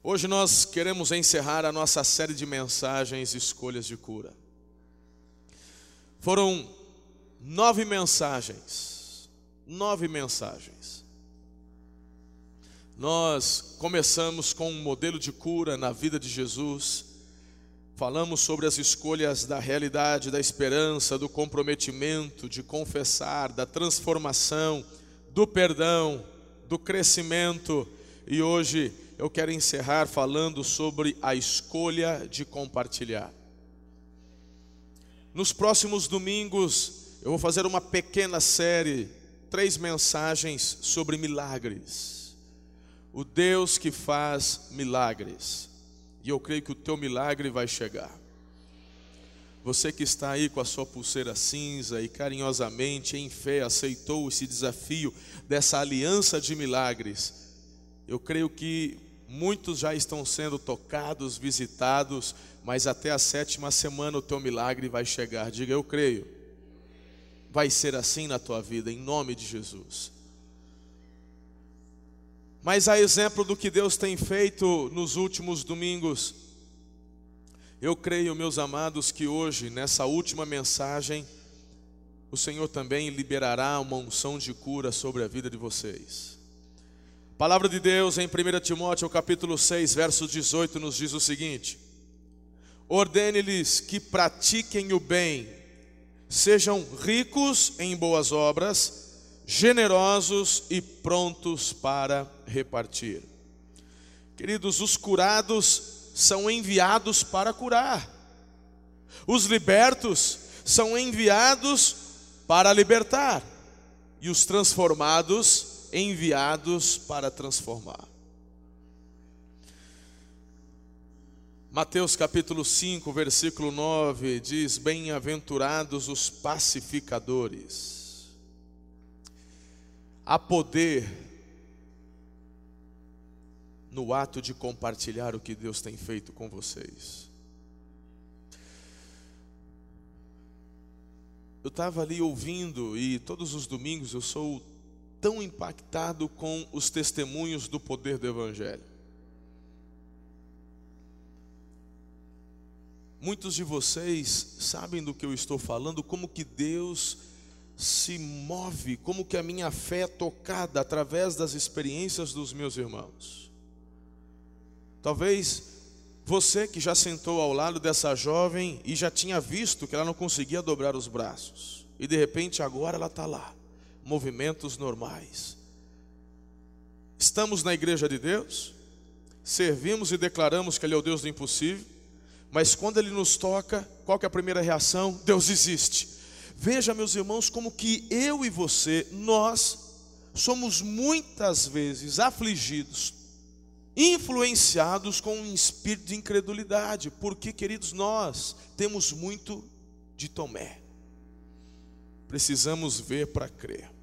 Hoje nós queremos encerrar a nossa série de mensagens Escolhas de Cura. Foram nove mensagens, nove mensagens. Nós começamos com um modelo de cura na vida de Jesus, falamos sobre as escolhas da realidade, da esperança, do comprometimento, de confessar, da transformação, do perdão, do crescimento, e hoje eu quero encerrar falando sobre a escolha de compartilhar. Nos próximos domingos, eu vou fazer uma pequena série, três mensagens sobre milagres. O Deus que faz milagres. E eu creio que o teu milagre vai chegar. Você que está aí com a sua pulseira cinza e carinhosamente, em fé, aceitou esse desafio dessa aliança de milagres, eu creio que Muitos já estão sendo tocados, visitados, mas até a sétima semana o teu milagre vai chegar. Diga, eu creio. Vai ser assim na tua vida, em nome de Jesus. Mas a exemplo do que Deus tem feito nos últimos domingos, eu creio, meus amados, que hoje, nessa última mensagem, o Senhor também liberará uma unção de cura sobre a vida de vocês. Palavra de Deus em 1 Timóteo capítulo 6, verso 18 nos diz o seguinte: Ordene-lhes que pratiquem o bem, sejam ricos em boas obras, generosos e prontos para repartir. Queridos, os curados são enviados para curar. Os libertos são enviados para libertar. E os transformados enviados para transformar. Mateus capítulo 5, versículo 9 diz: Bem-aventurados os pacificadores. Há poder no ato de compartilhar o que Deus tem feito com vocês. Eu estava ali ouvindo, e todos os domingos eu sou tão impactado com os testemunhos do poder do Evangelho. Muitos de vocês sabem do que eu estou falando, como que Deus se move, como que a minha fé é tocada através das experiências dos meus irmãos. Talvez você que já sentou ao lado dessa jovem e já tinha visto que ela não conseguia dobrar os braços, e de repente agora ela está lá movimentos normais. Estamos na igreja de Deus, servimos e declaramos que Ele é o Deus do impossível, mas quando Ele nos toca, qual é a primeira reação? Deus existe. Veja, meus irmãos, como que eu e você, nós, somos muitas vezes afligidos, influenciados com um espírito de incredulidade, porque, queridos, nós temos muito de Tomé, precisamos ver para crer.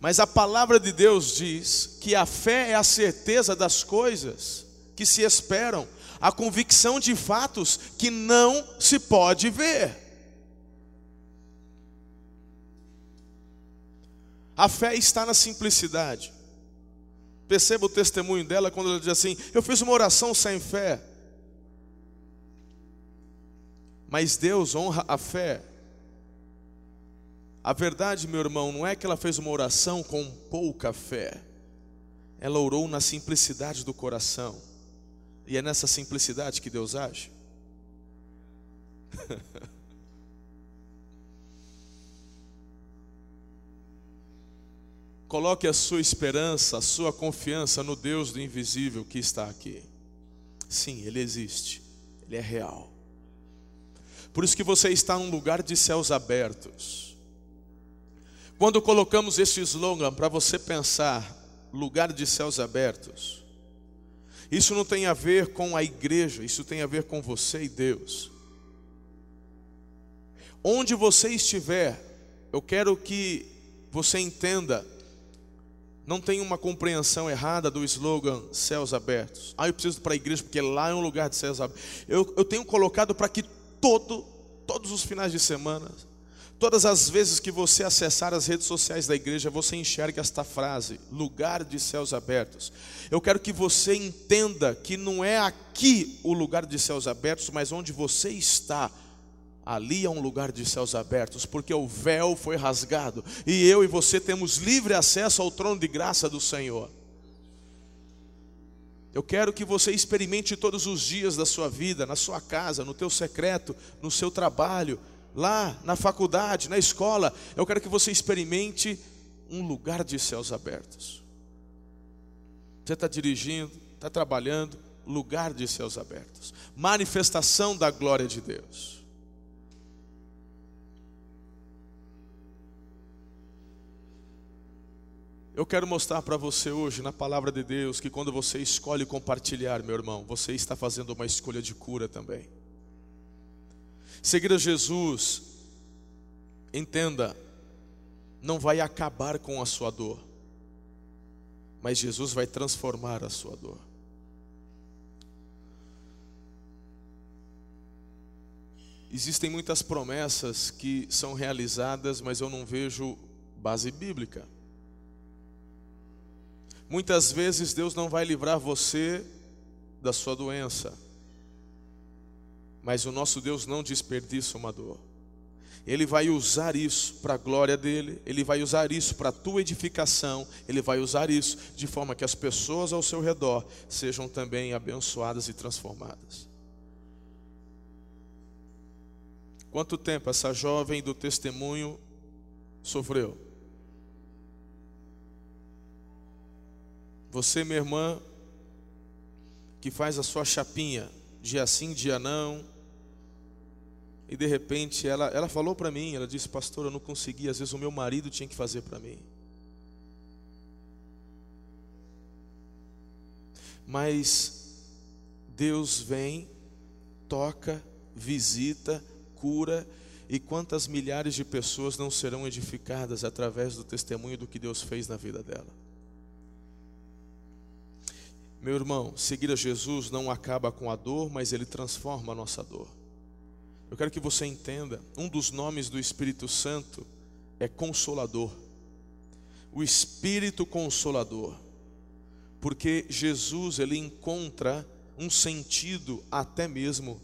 Mas a palavra de Deus diz que a fé é a certeza das coisas que se esperam, a convicção de fatos que não se pode ver. A fé está na simplicidade. Perceba o testemunho dela quando ela diz assim: Eu fiz uma oração sem fé. Mas Deus honra a fé a verdade, meu irmão, não é que ela fez uma oração com pouca fé. Ela orou na simplicidade do coração. E é nessa simplicidade que Deus age. Coloque a sua esperança, a sua confiança no Deus do invisível que está aqui. Sim, Ele existe, Ele é real. Por isso que você está num lugar de céus abertos. Quando colocamos esse slogan para você pensar, lugar de céus abertos, isso não tem a ver com a igreja, isso tem a ver com você e Deus. Onde você estiver, eu quero que você entenda, não tem uma compreensão errada do slogan céus abertos. Ah, eu preciso para a igreja porque lá é um lugar de céus abertos. Eu, eu tenho colocado para que todo, todos os finais de semana, Todas as vezes que você acessar as redes sociais da igreja, você enxerga esta frase: lugar de céus abertos. Eu quero que você entenda que não é aqui o lugar de céus abertos, mas onde você está. Ali é um lugar de céus abertos, porque o véu foi rasgado e eu e você temos livre acesso ao trono de graça do Senhor. Eu quero que você experimente todos os dias da sua vida, na sua casa, no teu secreto, no seu trabalho, lá na faculdade, na escola, eu quero que você experimente um lugar de céus abertos. Você está dirigindo, está trabalhando, lugar de céus abertos, manifestação da glória de Deus. Eu quero mostrar para você hoje, na palavra de Deus, que quando você escolhe compartilhar, meu irmão, você está fazendo uma escolha de cura também. Seguir a Jesus, entenda, não vai acabar com a sua dor, mas Jesus vai transformar a sua dor. Existem muitas promessas que são realizadas, mas eu não vejo base bíblica. Muitas vezes Deus não vai livrar você da sua doença mas o nosso Deus não desperdiça uma dor. Ele vai usar isso para a glória dele, ele vai usar isso para a tua edificação, ele vai usar isso de forma que as pessoas ao seu redor sejam também abençoadas e transformadas. Quanto tempo essa jovem do testemunho sofreu? Você, minha irmã, que faz a sua chapinha, dia sim, dia não. E de repente ela, ela falou para mim, ela disse, pastor, eu não consegui, às vezes o meu marido tinha que fazer para mim. Mas Deus vem, toca, visita, cura, e quantas milhares de pessoas não serão edificadas através do testemunho do que Deus fez na vida dela. Meu irmão, seguir a Jesus não acaba com a dor, mas ele transforma a nossa dor. Eu quero que você entenda, um dos nomes do Espírito Santo é consolador. O Espírito consolador. Porque Jesus ele encontra um sentido até mesmo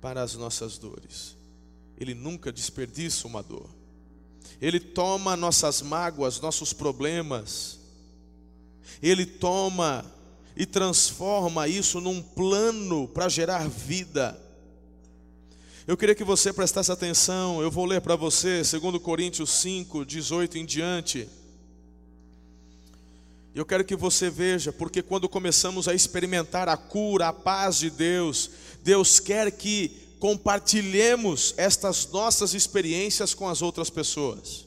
para as nossas dores. Ele nunca desperdiça uma dor. Ele toma nossas mágoas, nossos problemas. Ele toma e transforma isso num plano para gerar vida. Eu queria que você prestasse atenção, eu vou ler para você, 2 Coríntios 5, 18 em diante. Eu quero que você veja, porque quando começamos a experimentar a cura, a paz de Deus, Deus quer que compartilhemos estas nossas experiências com as outras pessoas.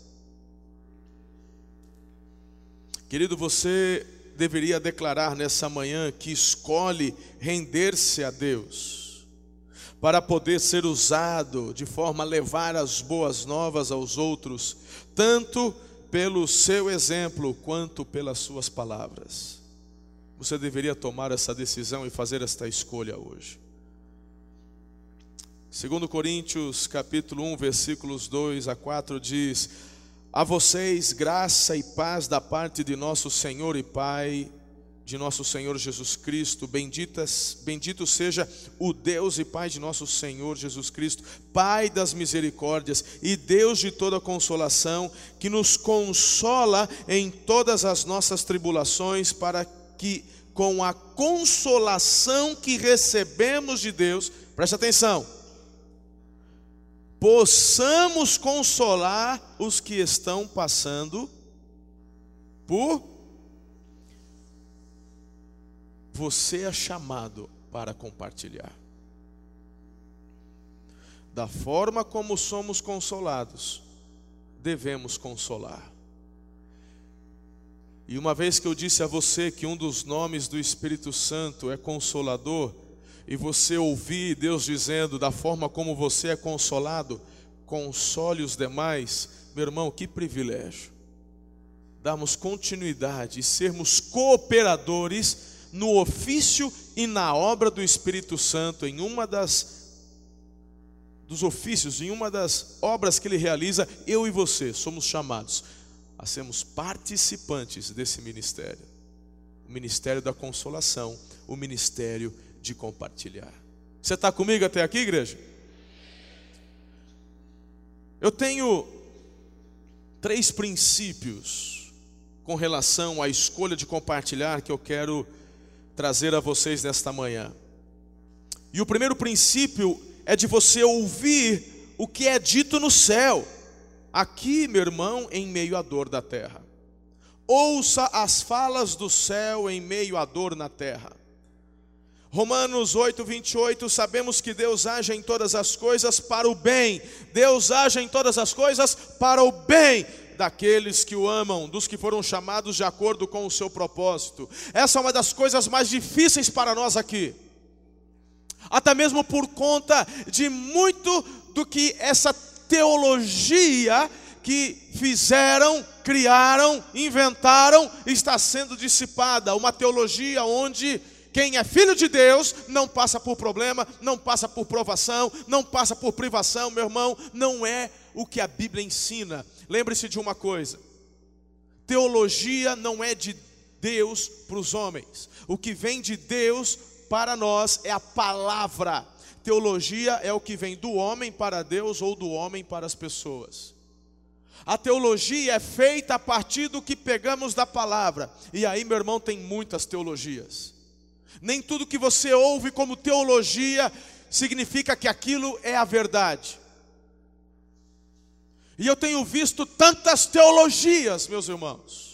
Querido, você deveria declarar nessa manhã que escolhe render-se a Deus, para poder ser usado de forma a levar as boas novas aos outros, tanto pelo seu exemplo quanto pelas suas palavras. Você deveria tomar essa decisão e fazer esta escolha hoje. Segundo Coríntios, capítulo 1, versículos 2 a 4 diz: a vocês graça e paz da parte de nosso Senhor e Pai, de nosso Senhor Jesus Cristo. Benditas, bendito seja o Deus e Pai de nosso Senhor Jesus Cristo, Pai das misericórdias e Deus de toda consolação, que nos consola em todas as nossas tribulações, para que com a consolação que recebemos de Deus, preste atenção possamos consolar os que estão passando por. Você é chamado para compartilhar. Da forma como somos consolados, devemos consolar. E uma vez que eu disse a você que um dos nomes do Espírito Santo é consolador, e você ouvir Deus dizendo da forma como você é consolado, console os demais, meu irmão, que privilégio. Darmos continuidade e sermos cooperadores no ofício e na obra do Espírito Santo, em uma das dos ofícios, em uma das obras que ele realiza, eu e você somos chamados a sermos participantes desse ministério. O ministério da consolação, o ministério de compartilhar. Você está comigo até aqui, igreja? Eu tenho três princípios com relação à escolha de compartilhar que eu quero trazer a vocês nesta manhã. E o primeiro princípio é de você ouvir o que é dito no céu. Aqui, meu irmão, em meio à dor da terra. Ouça as falas do céu em meio à dor na terra. Romanos 8, 28, sabemos que Deus age em todas as coisas para o bem. Deus age em todas as coisas para o bem daqueles que o amam, dos que foram chamados de acordo com o seu propósito. Essa é uma das coisas mais difíceis para nós aqui. Até mesmo por conta de muito do que essa teologia que fizeram, criaram, inventaram, está sendo dissipada. Uma teologia onde quem é filho de Deus não passa por problema, não passa por provação, não passa por privação, meu irmão, não é o que a Bíblia ensina. Lembre-se de uma coisa: teologia não é de Deus para os homens, o que vem de Deus para nós é a palavra. Teologia é o que vem do homem para Deus ou do homem para as pessoas. A teologia é feita a partir do que pegamos da palavra. E aí, meu irmão, tem muitas teologias. Nem tudo que você ouve como teologia significa que aquilo é a verdade. E eu tenho visto tantas teologias, meus irmãos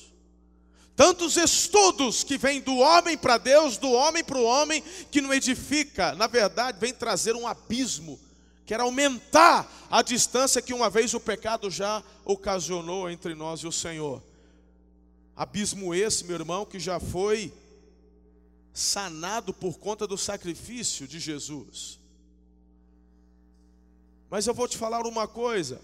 Tantos estudos que vêm do homem para Deus, do homem para o homem, que não edifica, na verdade, vem trazer um abismo, quer aumentar a distância que uma vez o pecado já ocasionou entre nós e o Senhor. Abismo esse, meu irmão, que já foi sanado por conta do sacrifício de Jesus. Mas eu vou te falar uma coisa.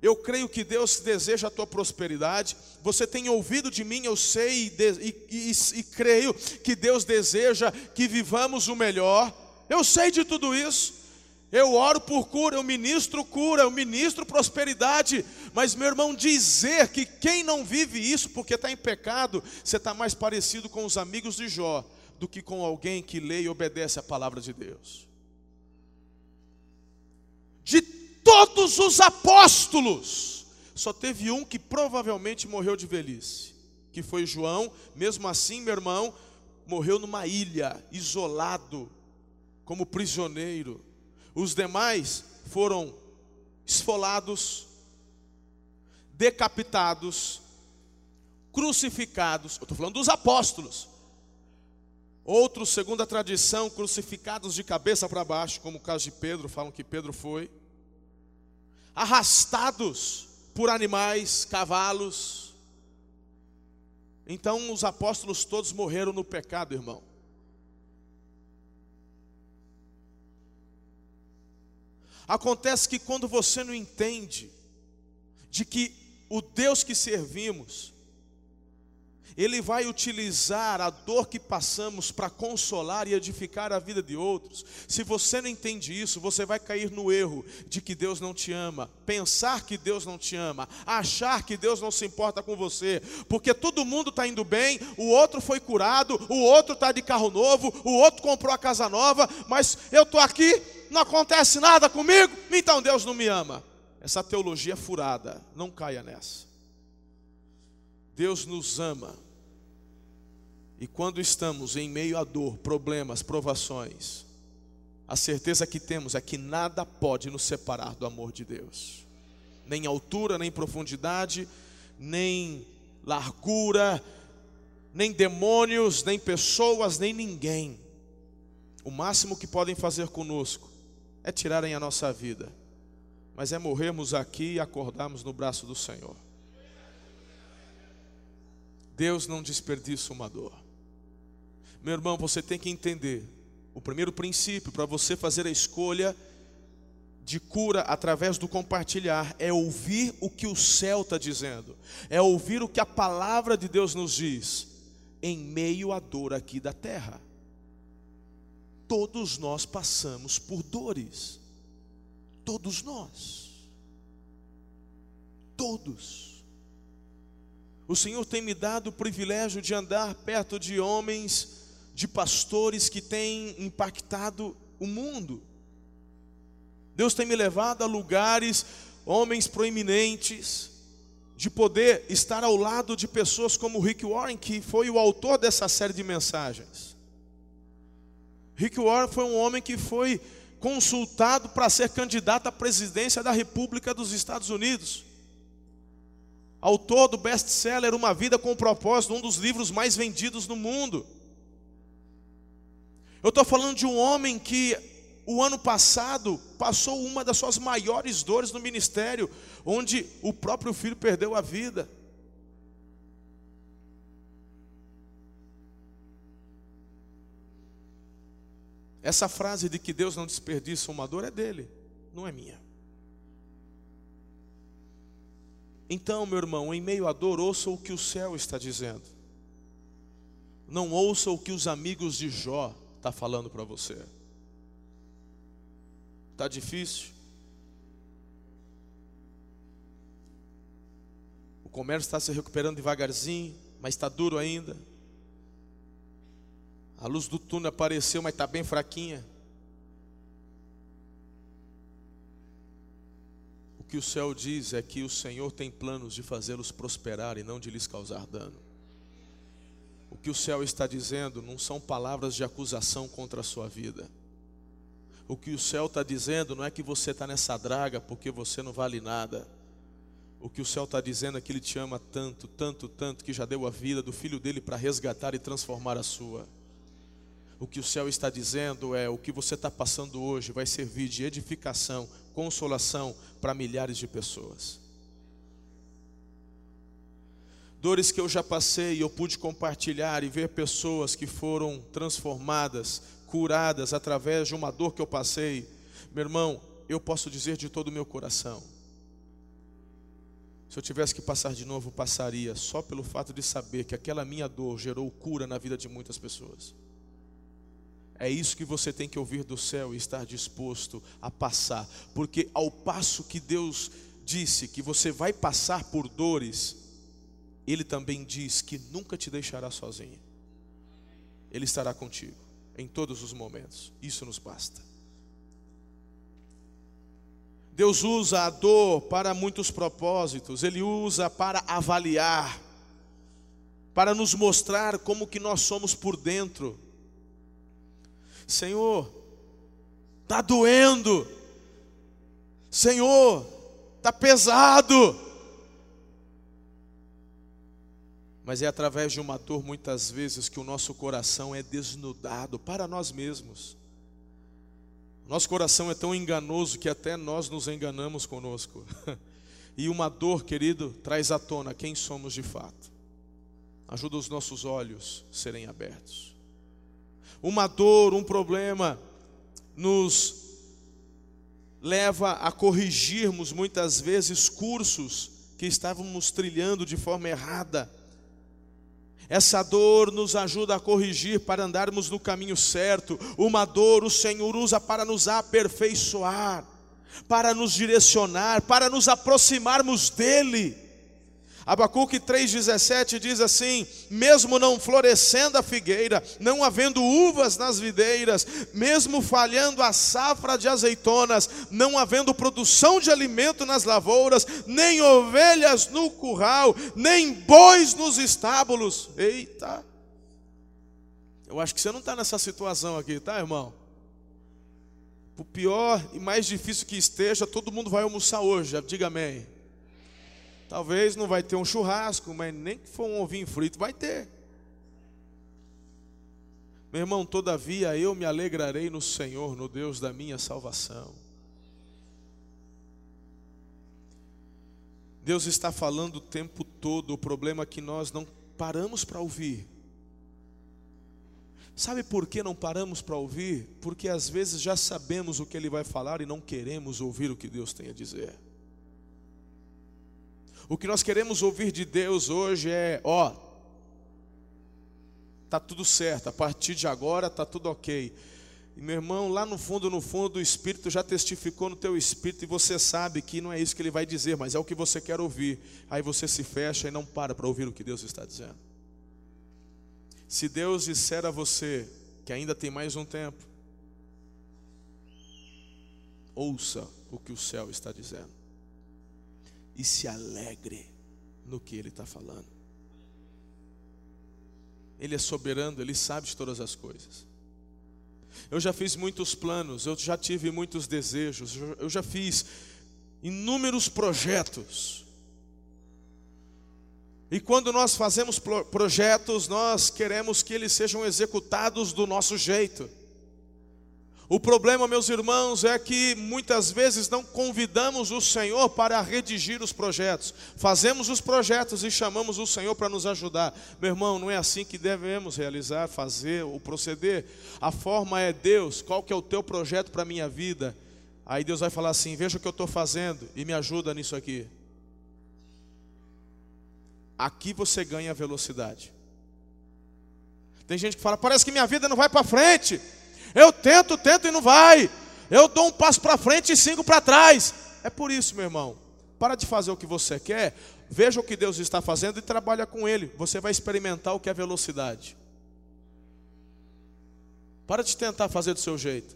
Eu creio que Deus deseja a tua prosperidade. Você tem ouvido de mim, eu sei e, e, e, creio que Deus deseja que vivamos o melhor. Eu sei de tudo isso. Eu oro por cura, eu ministro cura, eu ministro prosperidade. Mas, meu irmão, dizer que quem não vive isso porque está em pecado, você está mais parecido com os amigos de Jó do que com alguém que lê e obedece a palavra de Deus. De todos os apóstolos, só teve um que provavelmente morreu de velhice, que foi João. Mesmo assim, meu irmão, morreu numa ilha, isolado, como prisioneiro. Os demais foram esfolados, decapitados, crucificados. Eu estou falando dos apóstolos. Outros, segundo a tradição, crucificados de cabeça para baixo, como o caso de Pedro, falam que Pedro foi arrastados por animais, cavalos. Então os apóstolos todos morreram no pecado, irmão. Acontece que quando você não entende de que o Deus que servimos ele vai utilizar a dor que passamos para consolar e edificar a vida de outros. Se você não entende isso, você vai cair no erro de que Deus não te ama, pensar que Deus não te ama, achar que Deus não se importa com você, porque todo mundo está indo bem, o outro foi curado, o outro está de carro novo, o outro comprou a casa nova, mas eu estou aqui, não acontece nada comigo, então Deus não me ama. Essa teologia é furada, não caia nessa. Deus nos ama e quando estamos em meio à dor, problemas, provações, a certeza que temos é que nada pode nos separar do amor de Deus. Nem altura, nem profundidade, nem largura, nem demônios, nem pessoas, nem ninguém. O máximo que podem fazer conosco é tirarem a nossa vida, mas é morrermos aqui e acordarmos no braço do Senhor. Deus não desperdiça uma dor. Meu irmão, você tem que entender o primeiro princípio para você fazer a escolha de cura através do compartilhar é ouvir o que o céu está dizendo, é ouvir o que a palavra de Deus nos diz, em meio à dor aqui da terra. Todos nós passamos por dores, todos nós, todos. O Senhor tem me dado o privilégio de andar perto de homens, de pastores que têm impactado o mundo. Deus tem me levado a lugares, homens proeminentes, de poder estar ao lado de pessoas como Rick Warren, que foi o autor dessa série de mensagens. Rick Warren foi um homem que foi consultado para ser candidato à presidência da República dos Estados Unidos. Autor do best-seller Uma Vida com Propósito, um dos livros mais vendidos no mundo. Eu estou falando de um homem que o ano passado passou uma das suas maiores dores no ministério, onde o próprio filho perdeu a vida. Essa frase de que Deus não desperdiça uma dor é dele, não é minha. Então, meu irmão, em meio à dor, ouça o que o céu está dizendo. Não ouça o que os amigos de Jó estão tá falando para você. Está difícil? O comércio está se recuperando devagarzinho, mas está duro ainda. A luz do túnel apareceu, mas está bem fraquinha. O que o céu diz é que o Senhor tem planos de fazê-los prosperar e não de lhes causar dano. O que o céu está dizendo não são palavras de acusação contra a sua vida. O que o céu está dizendo não é que você está nessa draga porque você não vale nada. O que o céu está dizendo é que Ele te ama tanto, tanto, tanto, que já deu a vida do filho dele para resgatar e transformar a sua. O que o céu está dizendo é: o que você está passando hoje vai servir de edificação, consolação para milhares de pessoas. Dores que eu já passei eu pude compartilhar e ver pessoas que foram transformadas, curadas através de uma dor que eu passei, meu irmão, eu posso dizer de todo o meu coração. Se eu tivesse que passar de novo, passaria, só pelo fato de saber que aquela minha dor gerou cura na vida de muitas pessoas. É isso que você tem que ouvir do céu e estar disposto a passar, porque ao passo que Deus disse que você vai passar por dores, Ele também diz que nunca te deixará sozinho, Ele estará contigo em todos os momentos. Isso nos basta. Deus usa a dor para muitos propósitos, Ele usa para avaliar, para nos mostrar como que nós somos por dentro. Senhor, está doendo, Senhor, está pesado, mas é através de uma dor muitas vezes que o nosso coração é desnudado para nós mesmos. Nosso coração é tão enganoso que até nós nos enganamos conosco. E uma dor, querido, traz à tona quem somos de fato. Ajuda os nossos olhos serem abertos. Uma dor, um problema, nos leva a corrigirmos muitas vezes cursos que estávamos trilhando de forma errada essa dor nos ajuda a corrigir para andarmos no caminho certo. Uma dor o Senhor usa para nos aperfeiçoar, para nos direcionar, para nos aproximarmos dEle. Abacuque 3,17 diz assim: Mesmo não florescendo a figueira, não havendo uvas nas videiras, mesmo falhando a safra de azeitonas, não havendo produção de alimento nas lavouras, nem ovelhas no curral, nem bois nos estábulos. Eita! Eu acho que você não está nessa situação aqui, tá, irmão? Por pior e mais difícil que esteja, todo mundo vai almoçar hoje, diga amém. Talvez não vai ter um churrasco, mas nem que for um ovinho frito, vai ter. Meu irmão, todavia eu me alegrarei no Senhor, no Deus da minha salvação. Deus está falando o tempo todo, o problema é que nós não paramos para ouvir. Sabe por que não paramos para ouvir? Porque às vezes já sabemos o que ele vai falar e não queremos ouvir o que Deus tem a dizer. O que nós queremos ouvir de Deus hoje é: ó, tá tudo certo, a partir de agora tá tudo ok. E meu irmão, lá no fundo, no fundo, o Espírito já testificou no teu espírito e você sabe que não é isso que ele vai dizer, mas é o que você quer ouvir. Aí você se fecha e não para para ouvir o que Deus está dizendo. Se Deus disser a você que ainda tem mais um tempo, ouça o que o céu está dizendo e se alegre no que Ele está falando. Ele é soberano, Ele sabe de todas as coisas. Eu já fiz muitos planos, eu já tive muitos desejos, eu já fiz inúmeros projetos. E quando nós fazemos projetos, nós queremos que eles sejam executados do nosso jeito. O problema, meus irmãos, é que muitas vezes não convidamos o Senhor para redigir os projetos. Fazemos os projetos e chamamos o Senhor para nos ajudar. Meu irmão, não é assim que devemos realizar, fazer o proceder. A forma é Deus, qual que é o teu projeto para a minha vida? Aí Deus vai falar assim: veja o que eu estou fazendo e me ajuda nisso aqui. Aqui você ganha velocidade. Tem gente que fala: parece que minha vida não vai para frente. Eu tento, tento e não vai. Eu dou um passo para frente e cinco para trás. É por isso, meu irmão. Para de fazer o que você quer, veja o que Deus está fazendo e trabalha com Ele. Você vai experimentar o que é velocidade. Para de tentar fazer do seu jeito.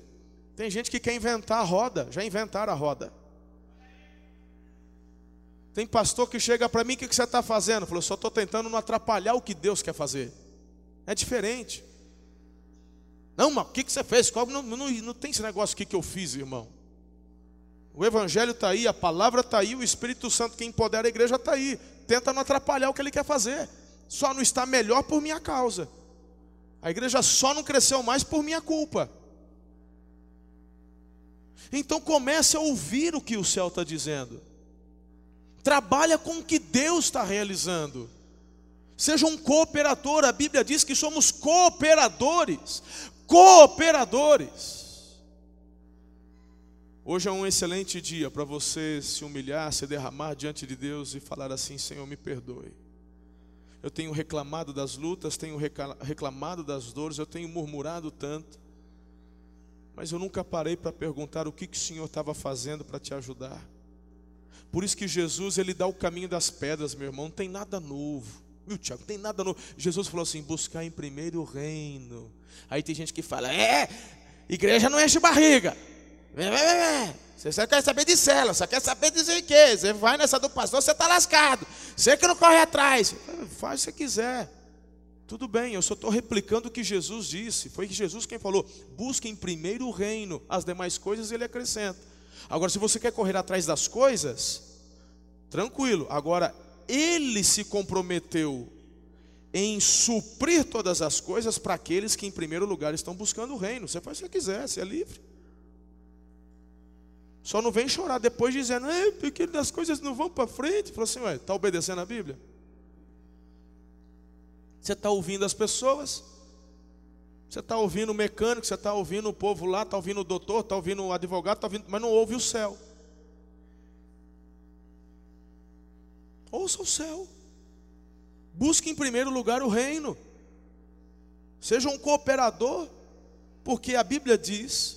Tem gente que quer inventar a roda, já inventaram a roda. Tem pastor que chega para mim, o que você está fazendo? Falou, só estou tentando não atrapalhar o que Deus quer fazer. É diferente. Não, mas o que, que você fez? Não, não, não tem esse negócio aqui que eu fiz, irmão. O Evangelho está aí, a palavra está aí, o Espírito Santo que empodera a igreja está aí. Tenta não atrapalhar o que ele quer fazer. Só não está melhor por minha causa. A igreja só não cresceu mais por minha culpa. Então comece a ouvir o que o céu está dizendo. Trabalha com o que Deus está realizando. Seja um cooperador, a Bíblia diz que somos cooperadores cooperadores. Hoje é um excelente dia para você se humilhar, se derramar diante de Deus e falar assim: Senhor, me perdoe. Eu tenho reclamado das lutas, tenho reclamado das dores, eu tenho murmurado tanto, mas eu nunca parei para perguntar o que, que o Senhor estava fazendo para te ajudar. Por isso que Jesus ele dá o caminho das pedras, meu irmão, não tem nada novo. Meu Tiago, tem nada novo. Jesus falou assim: buscar em primeiro o reino. Aí tem gente que fala: é, igreja não enche barriga. Você só quer saber de cela, só quer saber de o quê. Você vai nessa do pastor, você está lascado. Você que não corre atrás. Faz se quiser. Tudo bem, eu só estou replicando o que Jesus disse. Foi Jesus quem falou: busque em primeiro o reino, as demais coisas ele acrescenta. Agora, se você quer correr atrás das coisas, tranquilo. Agora, ele se comprometeu em suprir todas as coisas para aqueles que, em primeiro lugar, estão buscando o reino. Você faz o que quiser, você é livre. Só não vem chorar depois dizendo, é, porque as coisas não vão para frente. Falou assim, ué, está obedecendo a Bíblia? Você está ouvindo as pessoas? Você está ouvindo o mecânico, você está ouvindo o povo lá, está ouvindo o doutor, está ouvindo o advogado, tá ouvindo, mas não ouve o céu. Ouça o céu. Busque em primeiro lugar o reino. Seja um cooperador, porque a Bíblia diz,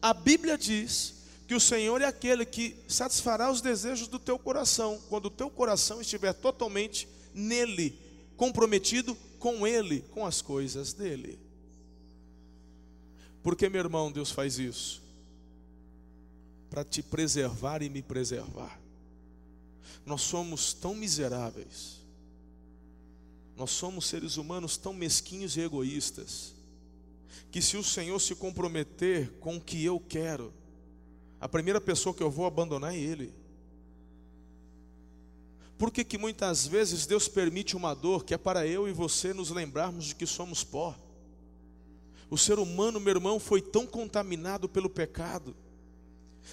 a Bíblia diz que o Senhor é aquele que satisfará os desejos do teu coração, quando o teu coração estiver totalmente nele, comprometido com ele, com as coisas dele. Porque, meu irmão, Deus faz isso para te preservar e me preservar. Nós somos tão miseráveis, nós somos seres humanos tão mesquinhos e egoístas, que se o Senhor se comprometer com o que eu quero, a primeira pessoa que eu vou abandonar é Ele. Por que, que muitas vezes Deus permite uma dor que é para eu e você nos lembrarmos de que somos pó? O ser humano, meu irmão, foi tão contaminado pelo pecado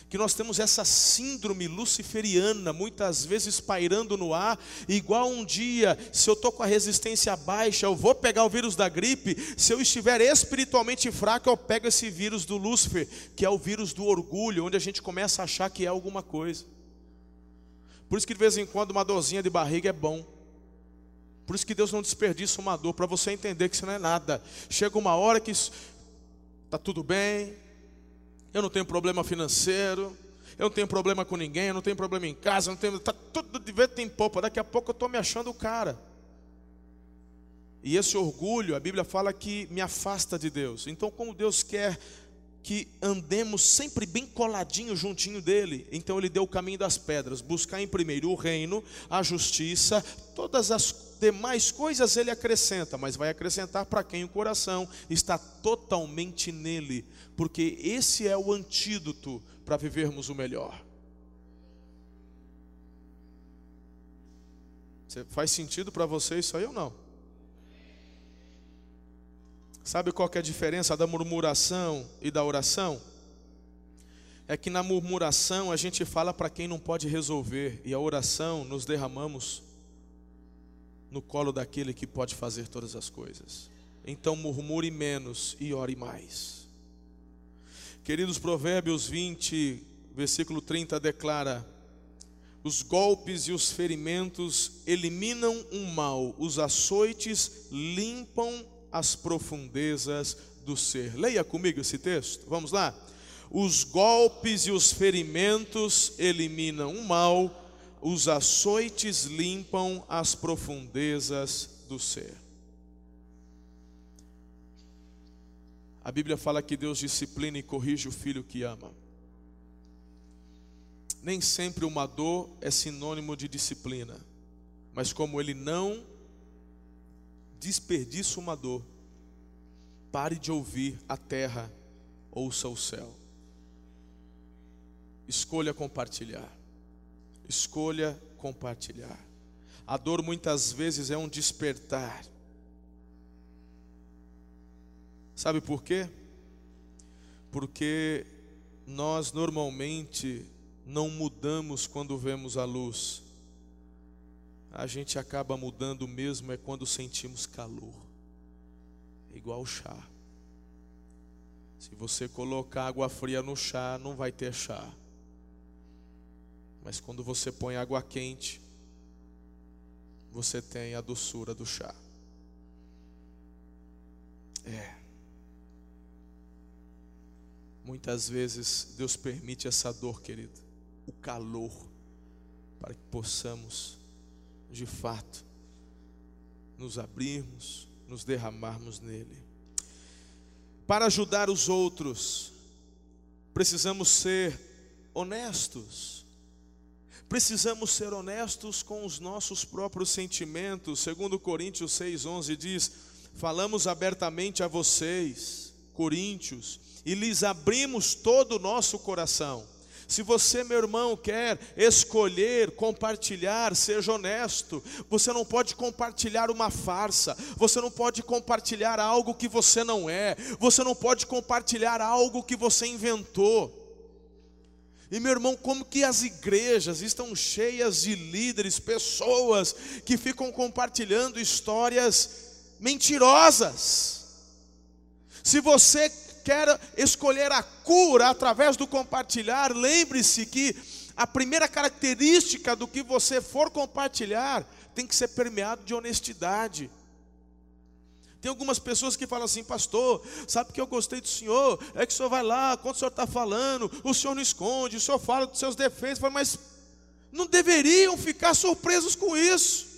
que nós temos essa síndrome luciferiana, muitas vezes pairando no ar, igual um dia, se eu estou com a resistência baixa, eu vou pegar o vírus da gripe, se eu estiver espiritualmente fraco, eu pego esse vírus do Lúcifer, que é o vírus do orgulho, onde a gente começa a achar que é alguma coisa. Por isso que de vez em quando uma dorzinha de barriga é bom. Por isso que Deus não desperdiça uma dor, para você entender que isso não é nada. Chega uma hora que está tudo bem, eu não tenho problema financeiro, eu não tenho problema com ninguém, eu não tenho problema em casa, não tenho, tá tudo de vez tem poupa. Daqui a pouco eu estou me achando o cara. E esse orgulho, a Bíblia fala que me afasta de Deus. Então, como Deus quer que andemos sempre bem coladinho juntinho dele, então ele deu o caminho das pedras, buscar em primeiro o reino, a justiça, todas as demais coisas ele acrescenta, mas vai acrescentar para quem o coração está totalmente nele, porque esse é o antídoto para vivermos o melhor. Faz sentido para você isso aí ou não? Sabe qual é a diferença da murmuração e da oração? É que na murmuração a gente fala para quem não pode resolver, e a oração nos derramamos no colo daquele que pode fazer todas as coisas. Então murmure menos e ore mais. Queridos, Provérbios 20, versículo 30 declara: Os golpes e os ferimentos eliminam o mal, os açoites limpam as profundezas do ser. Leia comigo esse texto, vamos lá. Os golpes e os ferimentos eliminam o mal, os açoites limpam as profundezas do ser. A Bíblia fala que Deus disciplina e corrige o filho que ama. Nem sempre uma dor é sinônimo de disciplina, mas como ele não desperdiça uma dor, pare de ouvir a terra, ouça o céu. Escolha compartilhar. Escolha compartilhar. A dor muitas vezes é um despertar. Sabe por quê? Porque nós normalmente não mudamos quando vemos a luz. A gente acaba mudando mesmo é quando sentimos calor. É igual chá. Se você colocar água fria no chá, não vai ter chá. Mas quando você põe água quente, você tem a doçura do chá. É. Muitas vezes Deus permite essa dor, querido, o calor, para que possamos, de fato, nos abrirmos, nos derramarmos nele. Para ajudar os outros, precisamos ser honestos Precisamos ser honestos com os nossos próprios sentimentos. Segundo Coríntios 6:11 diz: "Falamos abertamente a vocês, coríntios, e lhes abrimos todo o nosso coração." Se você, meu irmão, quer escolher compartilhar, seja honesto. Você não pode compartilhar uma farsa, você não pode compartilhar algo que você não é, você não pode compartilhar algo que você inventou. E meu irmão, como que as igrejas estão cheias de líderes, pessoas que ficam compartilhando histórias mentirosas. Se você quer escolher a cura através do compartilhar, lembre-se que a primeira característica do que você for compartilhar tem que ser permeado de honestidade. Tem algumas pessoas que falam assim, pastor, sabe que eu gostei do senhor? É que o senhor vai lá, quando o senhor está falando, o senhor não esconde, o senhor fala dos seus defeitos, mas não deveriam ficar surpresos com isso.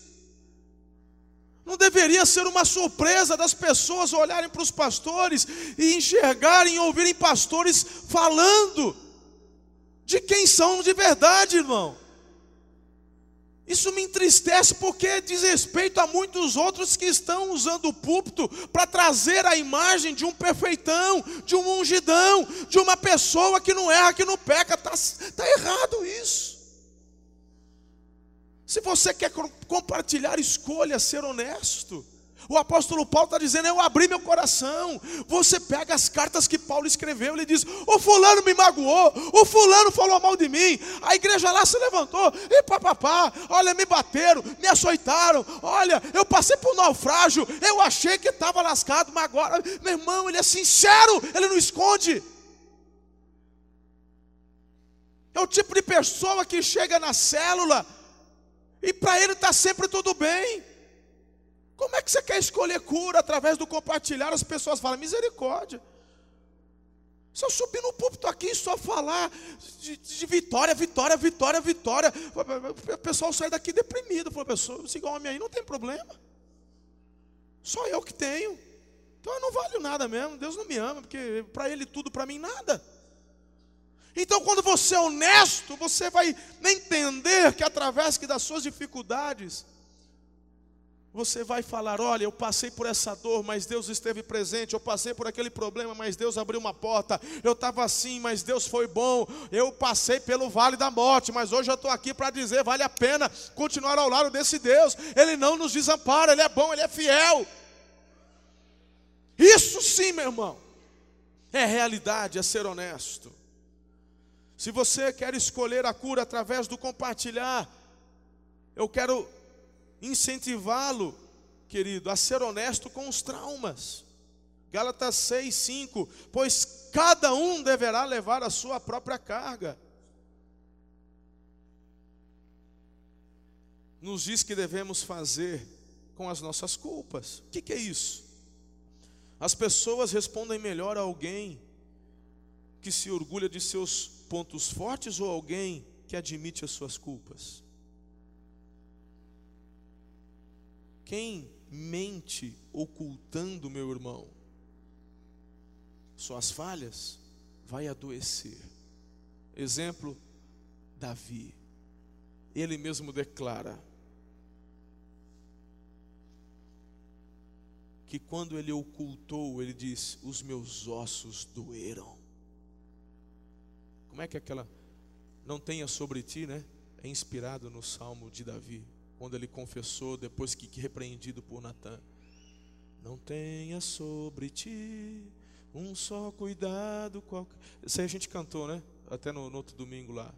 Não deveria ser uma surpresa das pessoas olharem para os pastores e enxergarem ouvirem pastores falando de quem são de verdade, irmão. Isso me entristece porque diz respeito a muitos outros que estão usando o púlpito para trazer a imagem de um perfeitão, de um ungidão, de uma pessoa que não erra, que não peca. Está tá errado isso. Se você quer compartilhar, escolha ser honesto. O apóstolo Paulo está dizendo: Eu abri meu coração. Você pega as cartas que Paulo escreveu, ele diz: O fulano me magoou, o fulano falou mal de mim. A igreja lá se levantou, e papapá, olha, me bateram, me açoitaram. Olha, eu passei por um naufrágio, eu achei que estava lascado, mas agora, meu irmão, ele é sincero, ele não esconde. É o tipo de pessoa que chega na célula e para ele está sempre tudo bem. Como é que você quer escolher cura através do compartilhar? As pessoas falam, misericórdia. Se eu subir no púlpito aqui e só falar de, de, vitória, vitória, vitória, vitória, o pessoal sai daqui deprimido. Fala, pessoa, esse homem aí não tem problema. Só eu que tenho. Então eu não valho nada mesmo. Deus não me ama, porque para Ele tudo, para mim nada. Então, quando você é honesto, você vai entender que através das suas dificuldades, você vai falar: olha, eu passei por essa dor, mas Deus esteve presente. Eu passei por aquele problema, mas Deus abriu uma porta. Eu estava assim, mas Deus foi bom. Eu passei pelo vale da morte, mas hoje eu estou aqui para dizer: vale a pena continuar ao lado desse Deus. Ele não nos desampara, Ele é bom, Ele é fiel. Isso sim, meu irmão, é realidade, é ser honesto. Se você quer escolher a cura através do compartilhar, eu quero incentivá-lo, querido, a ser honesto com os traumas. Gálatas 6, 5: Pois cada um deverá levar a sua própria carga. Nos diz que devemos fazer com as nossas culpas. O que, que é isso? As pessoas respondem melhor a alguém que se orgulha de seus pontos fortes ou alguém que admite as suas culpas? Quem mente ocultando, meu irmão, suas falhas, vai adoecer. Exemplo, Davi. Ele mesmo declara que quando ele ocultou, ele diz: Os meus ossos doeram. Como é que aquela não tenha sobre ti, né? É inspirado no salmo de Davi quando ele confessou, depois que, repreendido por Natan: Não tenha sobre ti um só cuidado. Qualquer... Isso aí a gente cantou, né? Até no, no outro domingo lá.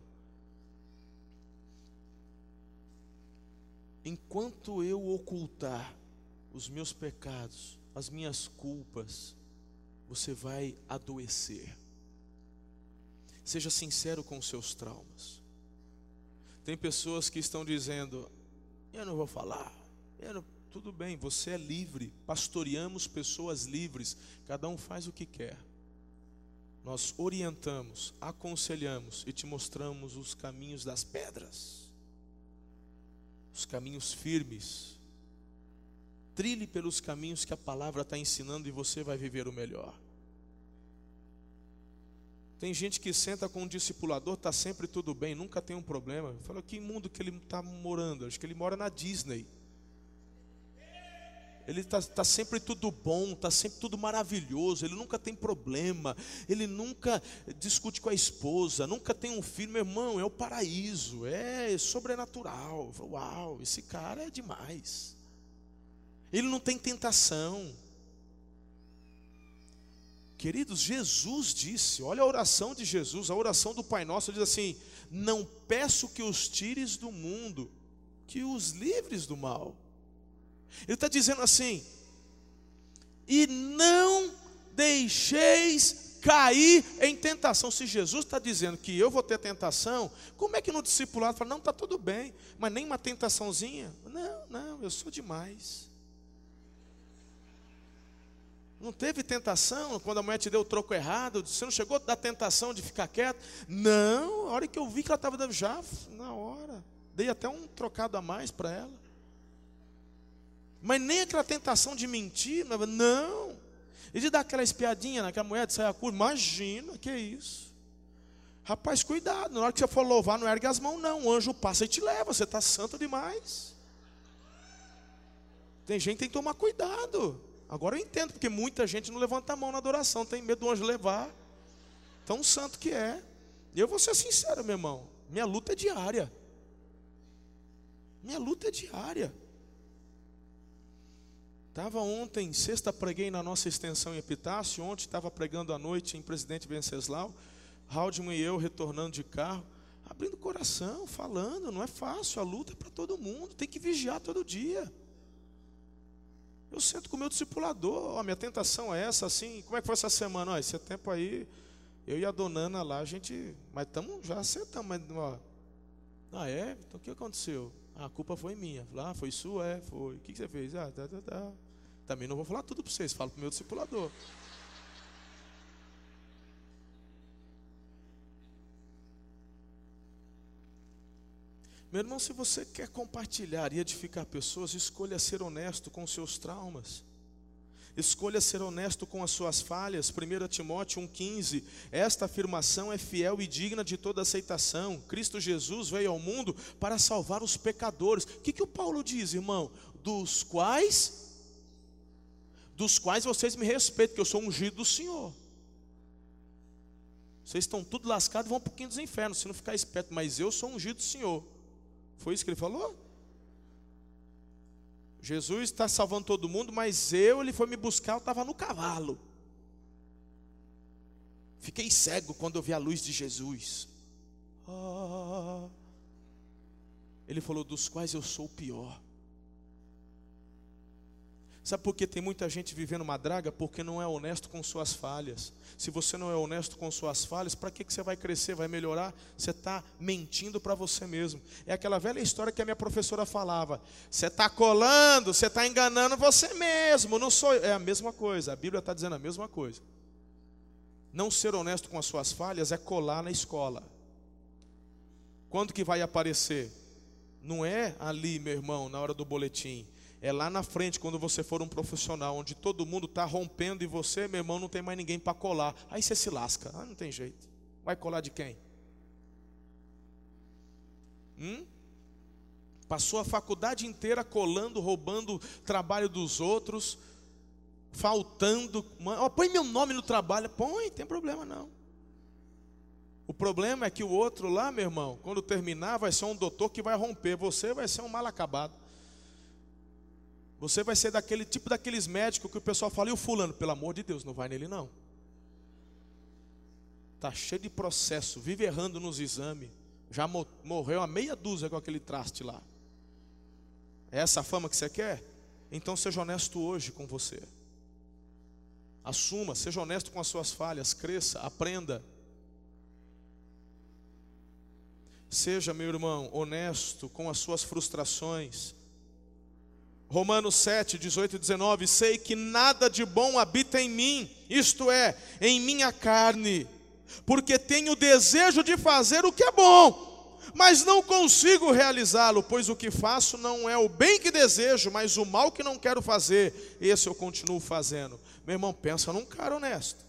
Enquanto eu ocultar os meus pecados, as minhas culpas, você vai adoecer. Seja sincero com os seus traumas. Tem pessoas que estão dizendo: eu não vou falar. Não... Tudo bem, você é livre. Pastoreamos pessoas livres. Cada um faz o que quer. Nós orientamos, aconselhamos e te mostramos os caminhos das pedras, os caminhos firmes. Trilhe pelos caminhos que a palavra está ensinando e você vai viver o melhor. Tem gente que senta com um discipulador, está sempre tudo bem, nunca tem um problema. Fala, que mundo que ele está morando? Acho que ele mora na Disney. Ele está tá sempre tudo bom, está sempre tudo maravilhoso, ele nunca tem problema, ele nunca discute com a esposa, nunca tem um filho, meu irmão, é o paraíso, é sobrenatural. Uau, esse cara é demais. Ele não tem tentação. Queridos, Jesus disse, olha a oração de Jesus, a oração do Pai Nosso diz assim: Não peço que os tires do mundo, que os livres do mal. Ele está dizendo assim: E não deixeis cair em tentação. Se Jesus está dizendo que eu vou ter tentação, como é que no discipulado fala, não, está tudo bem, mas nem uma tentaçãozinha? Não, não, eu sou demais. Não teve tentação quando a mulher te deu o troco errado? Você não chegou da tentação de ficar quieto? Não, a hora que eu vi que ela estava dando já, na hora. Dei até um trocado a mais para ela. Mas nem aquela tentação de mentir, não. E de dar aquela espiadinha naquela mulher de saia curta, imagina, que é isso. Rapaz, cuidado, na hora que você for louvar, não ergue as mãos, não. O anjo passa e te leva, você está santo demais. Tem gente que tem que tomar cuidado. Agora eu entendo, porque muita gente não levanta a mão na adoração, tem medo do anjo levar. Tão santo que é. Eu vou ser sincero, meu irmão. Minha luta é diária. Minha luta é diária. Estava ontem, sexta preguei na nossa extensão em Epitácio, ontem estava pregando à noite em Presidente Venceslau, Haldman e eu retornando de carro, abrindo o coração, falando, não é fácil, a luta é para todo mundo, tem que vigiar todo dia. Eu sento com o meu discipulador, a minha tentação é essa, assim, como é que foi essa semana? Ó, esse tempo aí, eu e a dona lá, a gente, mas estamos já sentamos, mas, ó, ah é? Então o que aconteceu? Ah, a culpa foi minha. Lá, ah, foi sua, é, foi. O que, que você fez? Ah, tá, tá, tá. Também não vou falar tudo para vocês, falo para o meu discipulador. Meu irmão, se você quer compartilhar e edificar pessoas, escolha ser honesto com seus traumas. Escolha ser honesto com as suas falhas. 1 Timóteo 1,15. Esta afirmação é fiel e digna de toda aceitação. Cristo Jesus veio ao mundo para salvar os pecadores. O que, que o Paulo diz, irmão? Dos quais? Dos quais vocês me respeitam, que eu sou ungido do Senhor. Vocês estão tudo lascados e vão um pouquinho dos infernos, se não ficar esperto, mas eu sou ungido do Senhor. Foi isso que ele falou? Jesus está salvando todo mundo, mas eu, ele foi me buscar, eu estava no cavalo. Fiquei cego quando eu vi a luz de Jesus. Ah. Ele falou: dos quais eu sou o pior. Sabe por que tem muita gente vivendo uma draga? Porque não é honesto com suas falhas. Se você não é honesto com suas falhas, para que, que você vai crescer, vai melhorar? Você está mentindo para você mesmo. É aquela velha história que a minha professora falava: você está colando, você está enganando você mesmo, não sou. É a mesma coisa, a Bíblia está dizendo a mesma coisa. Não ser honesto com as suas falhas é colar na escola. Quando que vai aparecer? Não é ali, meu irmão, na hora do boletim é lá na frente, quando você for um profissional, onde todo mundo está rompendo e você, meu irmão, não tem mais ninguém para colar. Aí você se lasca. Ah, não tem jeito. Vai colar de quem? Hum? Passou a faculdade inteira colando, roubando trabalho dos outros, faltando. Oh, põe meu nome no trabalho. Põe, tem problema não. O problema é que o outro lá, meu irmão, quando terminar, vai ser um doutor que vai romper. Você vai ser um mal acabado. Você vai ser daquele tipo daqueles médicos que o pessoal fala, e o fulano, pelo amor de Deus, não vai nele não. Está cheio de processo, vive errando nos exames. Já morreu a meia dúzia com aquele traste lá. É essa a fama que você quer? Então seja honesto hoje com você. Assuma, seja honesto com as suas falhas, cresça, aprenda. Seja, meu irmão, honesto com as suas frustrações. Romanos 7, 18 e 19: Sei que nada de bom habita em mim, isto é, em minha carne, porque tenho desejo de fazer o que é bom, mas não consigo realizá-lo, pois o que faço não é o bem que desejo, mas o mal que não quero fazer, esse eu continuo fazendo. Meu irmão, pensa num cara honesto.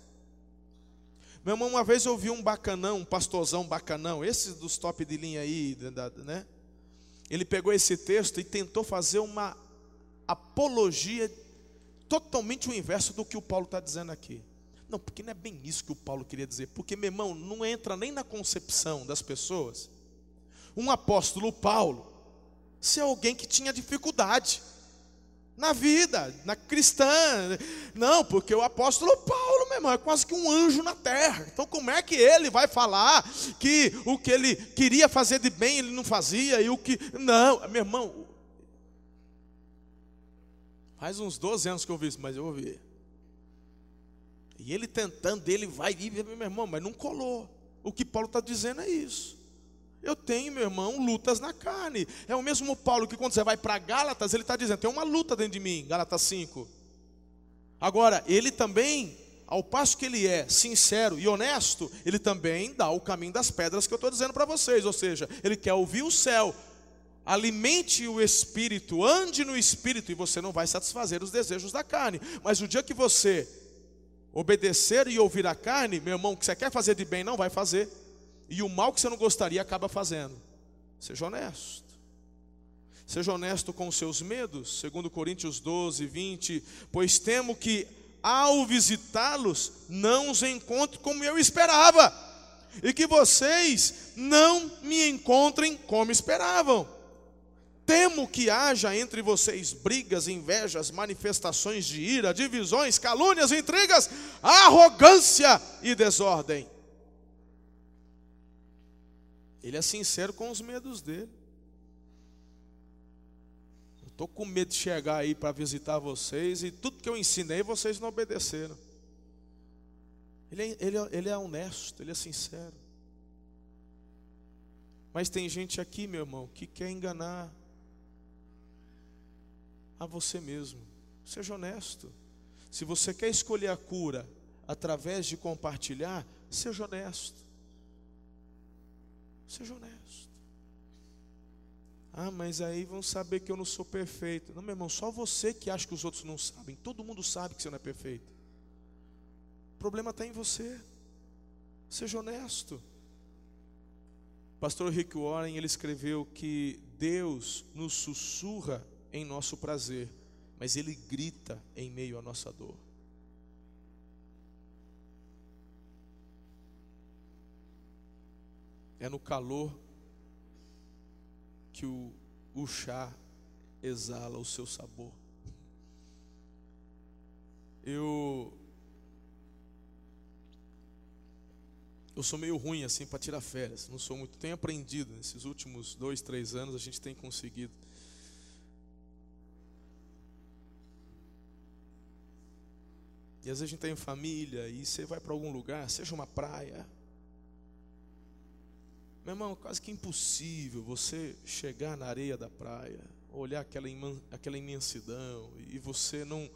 Meu irmão, uma vez eu vi um bacanão, um pastorzão bacanão, esses dos top de linha aí, né? Ele pegou esse texto e tentou fazer uma apologia totalmente o inverso do que o Paulo está dizendo aqui. Não, porque não é bem isso que o Paulo queria dizer. Porque, meu irmão, não entra nem na concepção das pessoas. Um apóstolo Paulo ser alguém que tinha dificuldade na vida, na cristã. Não, porque o apóstolo Paulo, meu irmão, é quase que um anjo na terra. Então, como é que ele vai falar que o que ele queria fazer de bem ele não fazia e o que. Não, meu irmão, Faz uns 12 anos que eu ouvi isso, mas eu ouvi. E ele tentando, ele vai e meu irmão, mas não colou. O que Paulo está dizendo é isso. Eu tenho, meu irmão, lutas na carne. É o mesmo Paulo que quando você vai para Gálatas, ele está dizendo, tem uma luta dentro de mim, Gálatas 5. Agora, ele também, ao passo que ele é sincero e honesto, ele também dá o caminho das pedras que eu estou dizendo para vocês. Ou seja, ele quer ouvir o céu, alimente o espírito, ande no espírito e você não vai satisfazer os desejos da carne. Mas o dia que você obedecer e ouvir a carne, meu irmão, que você quer fazer de bem não vai fazer, e o mal que você não gostaria acaba fazendo. Seja honesto. Seja honesto com os seus medos, segundo Coríntios 12, 20, pois temo que ao visitá-los não os encontre como eu esperava, e que vocês não me encontrem como esperavam. Temo que haja entre vocês brigas, invejas, manifestações de ira, divisões, calúnias, intrigas, arrogância e desordem. Ele é sincero com os medos dele. Estou com medo de chegar aí para visitar vocês e tudo que eu ensinei vocês não obedeceram. Ele é, ele, é, ele é honesto, ele é sincero. Mas tem gente aqui, meu irmão, que quer enganar a você mesmo. Seja honesto. Se você quer escolher a cura através de compartilhar, seja honesto. Seja honesto. Ah, mas aí vão saber que eu não sou perfeito. Não, meu irmão, só você que acha que os outros não sabem. Todo mundo sabe que você não é perfeito. O problema está em você. Seja honesto. Pastor Rick Warren, ele escreveu que Deus nos sussurra em nosso prazer, mas Ele grita em meio à nossa dor. É no calor que o, o chá exala o seu sabor. Eu eu sou meio ruim assim para tirar férias. Não sou muito. Tenho aprendido nesses últimos dois, três anos a gente tem conseguido. E às vezes a gente tem família e você vai para algum lugar, seja uma praia. Meu irmão, quase que impossível você chegar na areia da praia, olhar aquela, aquela imensidão e você não,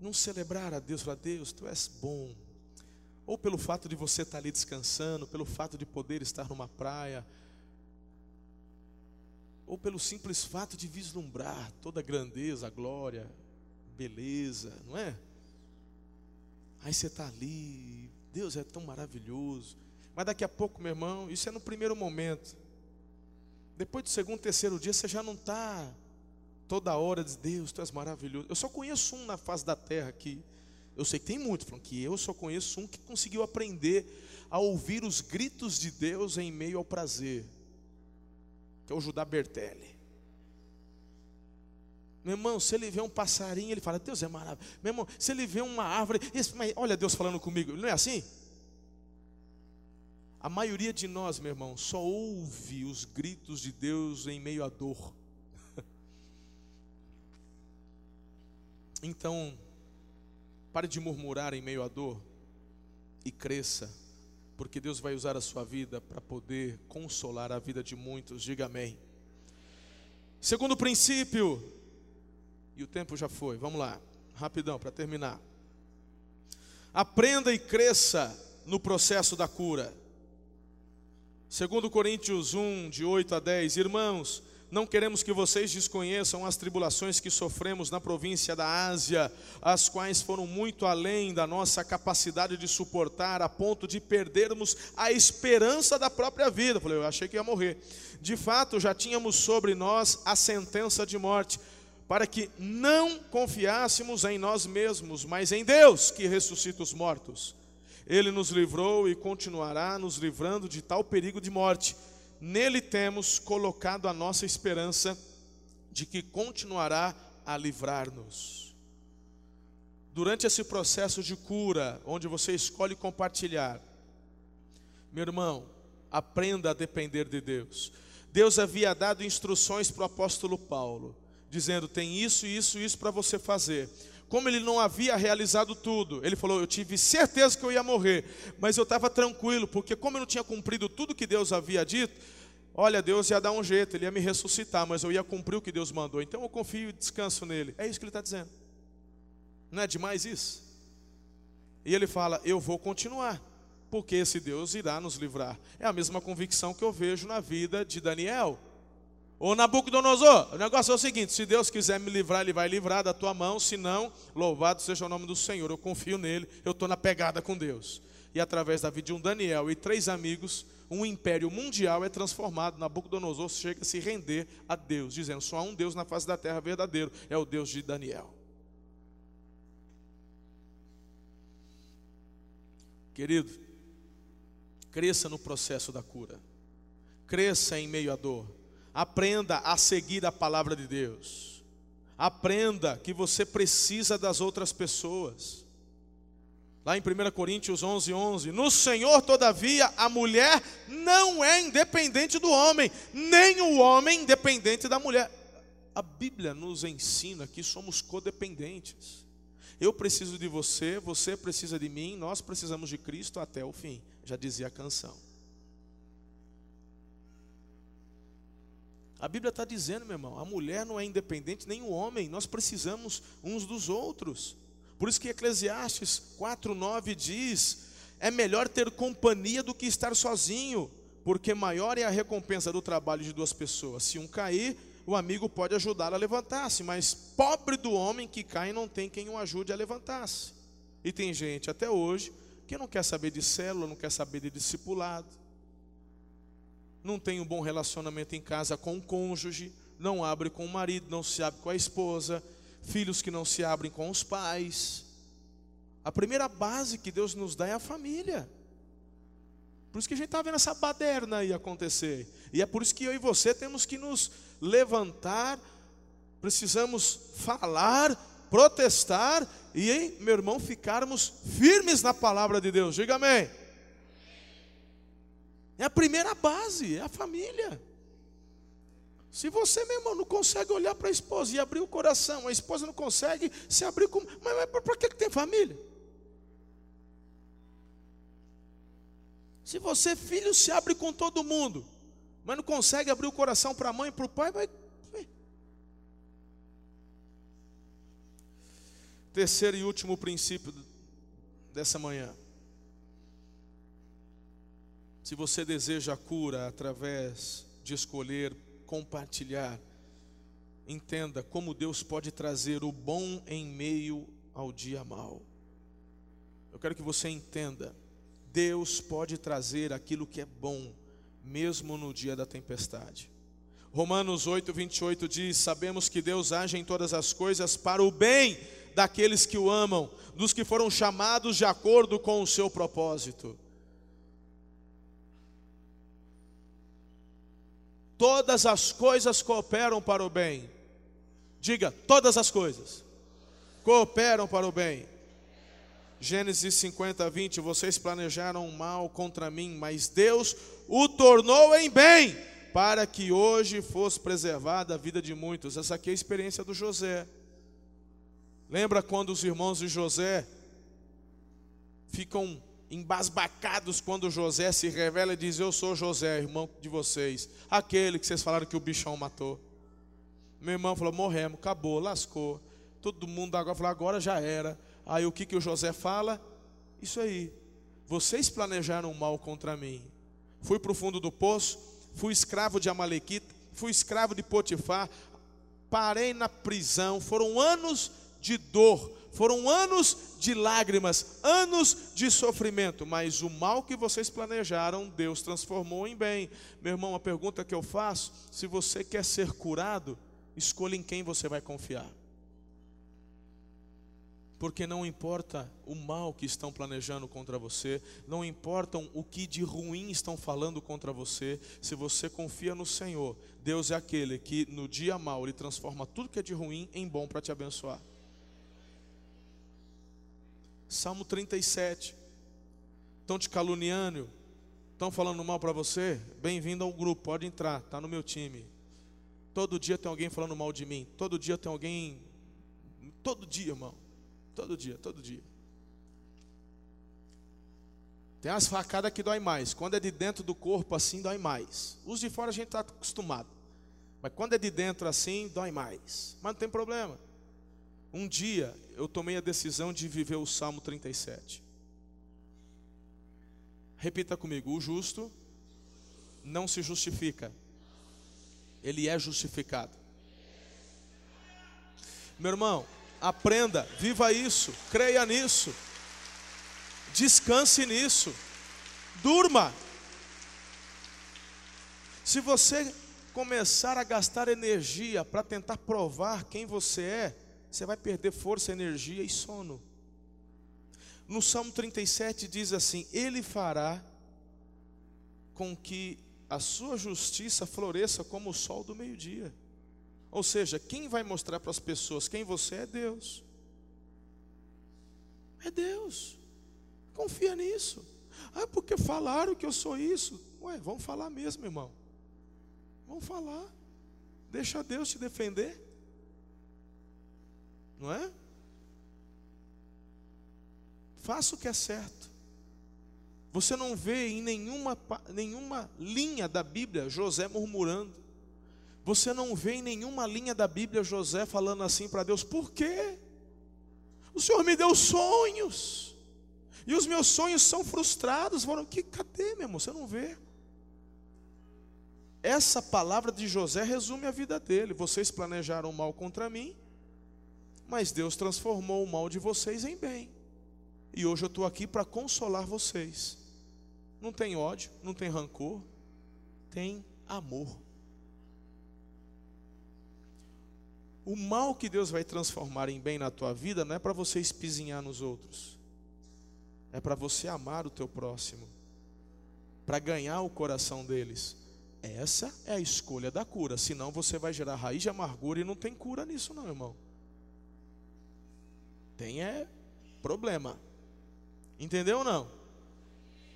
não celebrar a Deus, falar, Deus, Tu és bom. Ou pelo fato de você estar ali descansando, pelo fato de poder estar numa praia, ou pelo simples fato de vislumbrar toda a grandeza, a glória, beleza, não é? Aí você está ali, Deus é tão maravilhoso. Mas daqui a pouco, meu irmão, isso é no primeiro momento. Depois do segundo, terceiro dia, você já não está toda hora de Deus, tu és maravilhoso. Eu só conheço um na face da terra aqui. Eu sei que tem muito, falando que eu só conheço um que conseguiu aprender a ouvir os gritos de Deus em meio ao prazer, que é o Judá Bertelli. Meu irmão, se ele vê um passarinho, ele fala, Deus é maravilhoso. Meu irmão, se ele vê uma árvore, mas olha Deus falando comigo, não é assim? A maioria de nós, meu irmão, só ouve os gritos de Deus em meio à dor. Então, pare de murmurar em meio à dor e cresça, porque Deus vai usar a sua vida para poder consolar a vida de muitos. Diga amém. Segundo princípio, e o tempo já foi. Vamos lá, rapidão para terminar. Aprenda e cresça no processo da cura. Segundo Coríntios 1, de 8 a 10, irmãos, não queremos que vocês desconheçam as tribulações que sofremos na província da Ásia, as quais foram muito além da nossa capacidade de suportar, a ponto de perdermos a esperança da própria vida. Eu falei, eu achei que ia morrer. De fato, já tínhamos sobre nós a sentença de morte para que não confiássemos em nós mesmos, mas em Deus que ressuscita os mortos. Ele nos livrou e continuará nos livrando de tal perigo de morte. Nele temos colocado a nossa esperança de que continuará a livrar-nos. Durante esse processo de cura, onde você escolhe compartilhar, meu irmão, aprenda a depender de Deus. Deus havia dado instruções para o apóstolo Paulo dizendo: tem isso, isso, isso para você fazer. Como ele não havia realizado tudo, ele falou: Eu tive certeza que eu ia morrer, mas eu estava tranquilo, porque como eu não tinha cumprido tudo que Deus havia dito, olha, Deus ia dar um jeito, ele ia me ressuscitar, mas eu ia cumprir o que Deus mandou. Então eu confio e descanso nele. É isso que ele está dizendo. Não é demais isso? E ele fala: Eu vou continuar, porque esse Deus irá nos livrar. É a mesma convicção que eu vejo na vida de Daniel. Ô Nabucodonosor, o negócio é o seguinte: se Deus quiser me livrar, Ele vai livrar da tua mão, se não, louvado seja o nome do Senhor. Eu confio nele, eu estou na pegada com Deus. E através da vida de um Daniel e três amigos, um império mundial é transformado. Nabucodonosor chega a se render a Deus, dizendo: só há um Deus na face da terra verdadeiro, é o Deus de Daniel. Querido, cresça no processo da cura, cresça em meio à dor Aprenda a seguir a palavra de Deus. Aprenda que você precisa das outras pessoas. Lá em 1 Coríntios 11, 11: No Senhor, todavia, a mulher não é independente do homem, nem o homem independente da mulher. A Bíblia nos ensina que somos codependentes. Eu preciso de você, você precisa de mim, nós precisamos de Cristo até o fim, já dizia a canção. A Bíblia está dizendo, meu irmão, a mulher não é independente, nem o homem, nós precisamos uns dos outros. Por isso que Eclesiastes 4,9 diz: é melhor ter companhia do que estar sozinho, porque maior é a recompensa do trabalho de duas pessoas. Se um cair, o amigo pode ajudá-lo a levantar-se, mas pobre do homem que cai não tem quem o ajude a levantar-se. E tem gente até hoje que não quer saber de célula, não quer saber de discipulado, não tem um bom relacionamento em casa com o cônjuge, não abre com o marido, não se abre com a esposa, filhos que não se abrem com os pais. A primeira base que Deus nos dá é a família. Por isso que a gente está vendo essa baderna aí acontecer. E é por isso que eu e você temos que nos levantar, precisamos falar, protestar e, meu irmão, ficarmos firmes na palavra de Deus. Diga amém. É a primeira base, é a família. Se você, meu irmão, não consegue olhar para a esposa e abrir o coração, a esposa não consegue se abrir com. Mas, mas para que, que tem família? Se você, filho, se abre com todo mundo, mas não consegue abrir o coração para a mãe e para o pai, vai. Terceiro e último princípio dessa manhã. Se você deseja a cura através de escolher compartilhar, entenda como Deus pode trazer o bom em meio ao dia mau. Eu quero que você entenda, Deus pode trazer aquilo que é bom mesmo no dia da tempestade. Romanos 8, 28 diz: Sabemos que Deus age em todas as coisas para o bem daqueles que o amam, dos que foram chamados de acordo com o seu propósito. Todas as coisas cooperam para o bem. Diga, todas as coisas cooperam para o bem Gênesis 50, 20: Vocês planejaram mal contra mim, mas Deus o tornou em bem, para que hoje fosse preservada a vida de muitos. Essa aqui é a experiência do José. Lembra quando os irmãos de José ficam embasbacados quando José se revela e diz: Eu sou José, irmão de vocês, aquele que vocês falaram que o bichão matou. Meu irmão falou: Morremos, acabou, lascou. Todo mundo agora falou: Agora já era. Aí o que, que o José fala? Isso aí. Vocês planejaram mal contra mim. Fui para o fundo do poço, fui escravo de Amalequita, fui escravo de Potifar, parei na prisão. Foram anos de dor, foram anos de lágrimas, anos de sofrimento, mas o mal que vocês planejaram, Deus transformou em bem. Meu irmão, a pergunta que eu faço: se você quer ser curado, escolha em quem você vai confiar porque não importa o mal que estão planejando contra você, não importam o que de ruim estão falando contra você, se você confia no Senhor, Deus é aquele que no dia mal ele transforma tudo que é de ruim em bom para te abençoar. Salmo 37. Estão te caluniando, estão falando mal para você? Bem-vindo ao grupo, pode entrar, está no meu time. Todo dia tem alguém falando mal de mim, todo dia tem alguém, todo dia, irmão Todo dia, todo dia. Tem umas facadas que dói mais. Quando é de dentro do corpo assim, dói mais. Os de fora a gente está acostumado. Mas quando é de dentro assim, dói mais. Mas não tem problema. Um dia eu tomei a decisão de viver o Salmo 37. Repita comigo: o justo não se justifica, ele é justificado. Meu irmão, Aprenda, viva isso, creia nisso, descanse nisso, durma. Se você começar a gastar energia para tentar provar quem você é, você vai perder força, energia e sono. No Salmo 37 diz assim: Ele fará com que a sua justiça floresça como o sol do meio-dia. Ou seja, quem vai mostrar para as pessoas quem você é Deus. É Deus. Confia nisso. Ah, porque falaram que eu sou isso. Ué, vamos falar mesmo, irmão. Vamos falar. Deixa Deus te defender. Não é? Faça o que é certo. Você não vê em nenhuma, nenhuma linha da Bíblia José murmurando. Você não vê em nenhuma linha da Bíblia José falando assim para Deus: por quê? O Senhor me deu sonhos, e os meus sonhos são frustrados. Foram, que, cadê, meu irmão? Você não vê. Essa palavra de José resume a vida dele. Vocês planejaram mal contra mim, mas Deus transformou o mal de vocês em bem. E hoje eu estou aqui para consolar vocês. Não tem ódio, não tem rancor, tem amor. O mal que Deus vai transformar em bem na tua vida não é para você espizinhar nos outros. É para você amar o teu próximo. Para ganhar o coração deles. Essa é a escolha da cura. Senão você vai gerar raiz de amargura e não tem cura nisso não, irmão. Tem é problema. Entendeu ou não?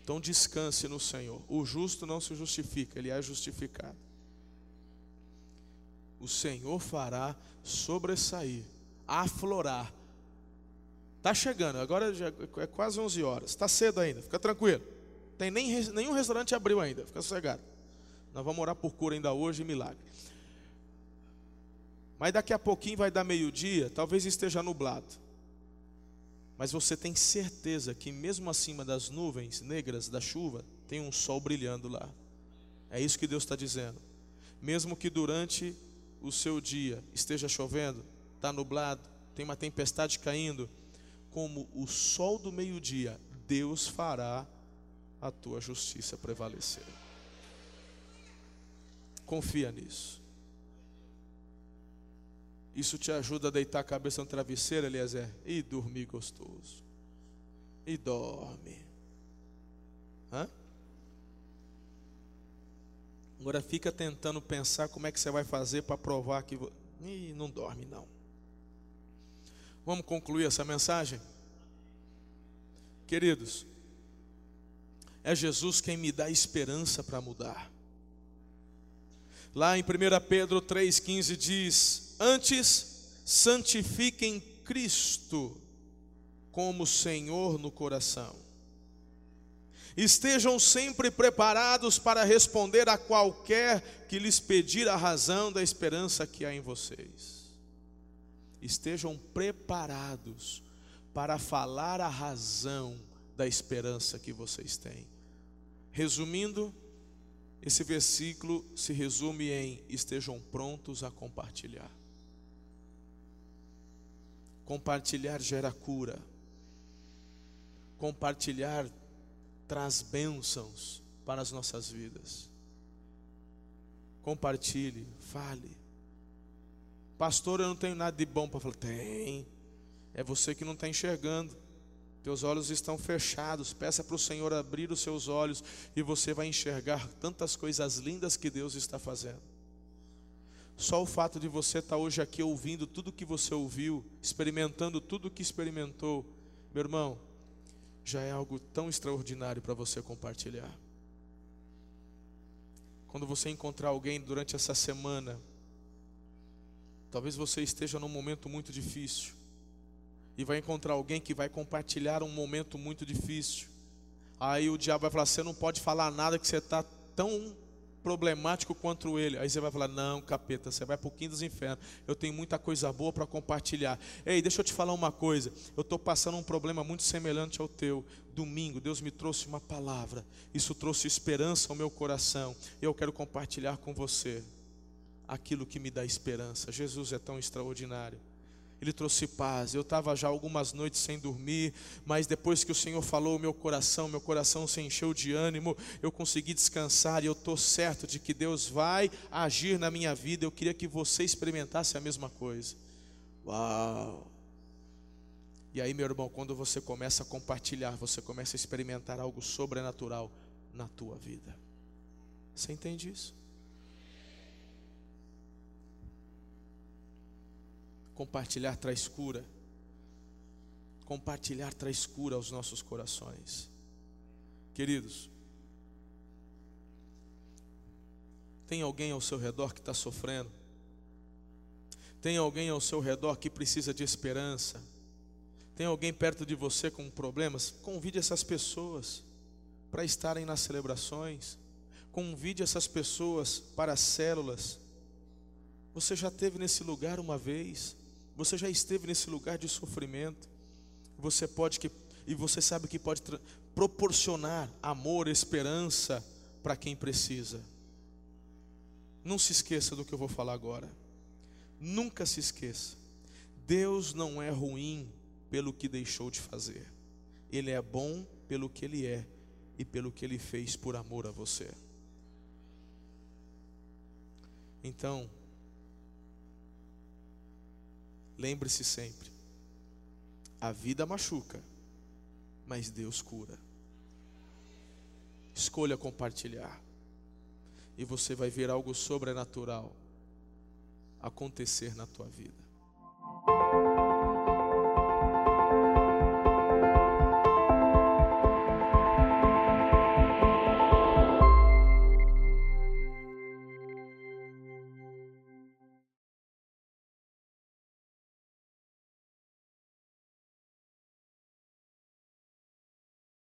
Então descanse no Senhor. O justo não se justifica, ele é justificado. O Senhor fará sobressair, aflorar. Está chegando, agora já é quase 11 horas. Está cedo ainda, fica tranquilo. Tem nem, nenhum restaurante abriu ainda, fica sossegado. Nós vamos orar por cura ainda hoje milagre. Mas daqui a pouquinho vai dar meio-dia, talvez esteja nublado. Mas você tem certeza que mesmo acima das nuvens negras da chuva, tem um sol brilhando lá. É isso que Deus está dizendo. Mesmo que durante o seu dia esteja chovendo, está nublado, tem uma tempestade caindo, como o sol do meio-dia, Deus fará a tua justiça prevalecer. Confia nisso. Isso te ajuda a deitar a cabeça no travesseiro, Eliezer, e dormir gostoso. E dorme. Hã? Agora fica tentando pensar como é que você vai fazer para provar que. E não dorme, não. Vamos concluir essa mensagem? Queridos, é Jesus quem me dá esperança para mudar. Lá em 1 Pedro 3,15 diz: Antes, santifiquem Cristo como Senhor no coração. Estejam sempre preparados para responder a qualquer que lhes pedir a razão da esperança que há em vocês. Estejam preparados para falar a razão da esperança que vocês têm. Resumindo, esse versículo se resume em: estejam prontos a compartilhar. Compartilhar gera cura. Compartilhar traz bênçãos para as nossas vidas. Compartilhe, fale. Pastor, eu não tenho nada de bom para falar. Tem. É você que não está enxergando. Teus olhos estão fechados. Peça para o Senhor abrir os seus olhos e você vai enxergar tantas coisas lindas que Deus está fazendo. Só o fato de você estar hoje aqui ouvindo tudo que você ouviu, experimentando tudo que experimentou, meu irmão, já é algo tão extraordinário para você compartilhar. Quando você encontrar alguém durante essa semana, talvez você esteja num momento muito difícil, e vai encontrar alguém que vai compartilhar um momento muito difícil. Aí o diabo vai falar: você não pode falar nada que você está tão problemático quanto ele. Aí você vai falar: Não, capeta, você vai para o quinto dos infernos. Eu tenho muita coisa boa para compartilhar. Ei, deixa eu te falar uma coisa. Eu estou passando um problema muito semelhante ao teu. Domingo, Deus me trouxe uma palavra. Isso trouxe esperança ao meu coração. Eu quero compartilhar com você aquilo que me dá esperança. Jesus é tão extraordinário. Ele trouxe paz. Eu estava já algumas noites sem dormir, mas depois que o Senhor falou, meu coração, meu coração se encheu de ânimo, eu consegui descansar e eu estou certo de que Deus vai agir na minha vida. Eu queria que você experimentasse a mesma coisa. Uau! E aí, meu irmão, quando você começa a compartilhar, você começa a experimentar algo sobrenatural na tua vida. Você entende isso? Compartilhar traz cura. Compartilhar traz cura aos nossos corações. Queridos, tem alguém ao seu redor que está sofrendo? Tem alguém ao seu redor que precisa de esperança? Tem alguém perto de você com problemas? Convide essas pessoas para estarem nas celebrações. Convide essas pessoas para as células. Você já esteve nesse lugar uma vez. Você já esteve nesse lugar de sofrimento. Você pode que e você sabe que pode proporcionar amor, esperança para quem precisa. Não se esqueça do que eu vou falar agora. Nunca se esqueça. Deus não é ruim pelo que deixou de fazer. Ele é bom pelo que ele é e pelo que ele fez por amor a você. Então, Lembre-se sempre: a vida machuca, mas Deus cura. Escolha compartilhar, e você vai ver algo sobrenatural acontecer na tua vida.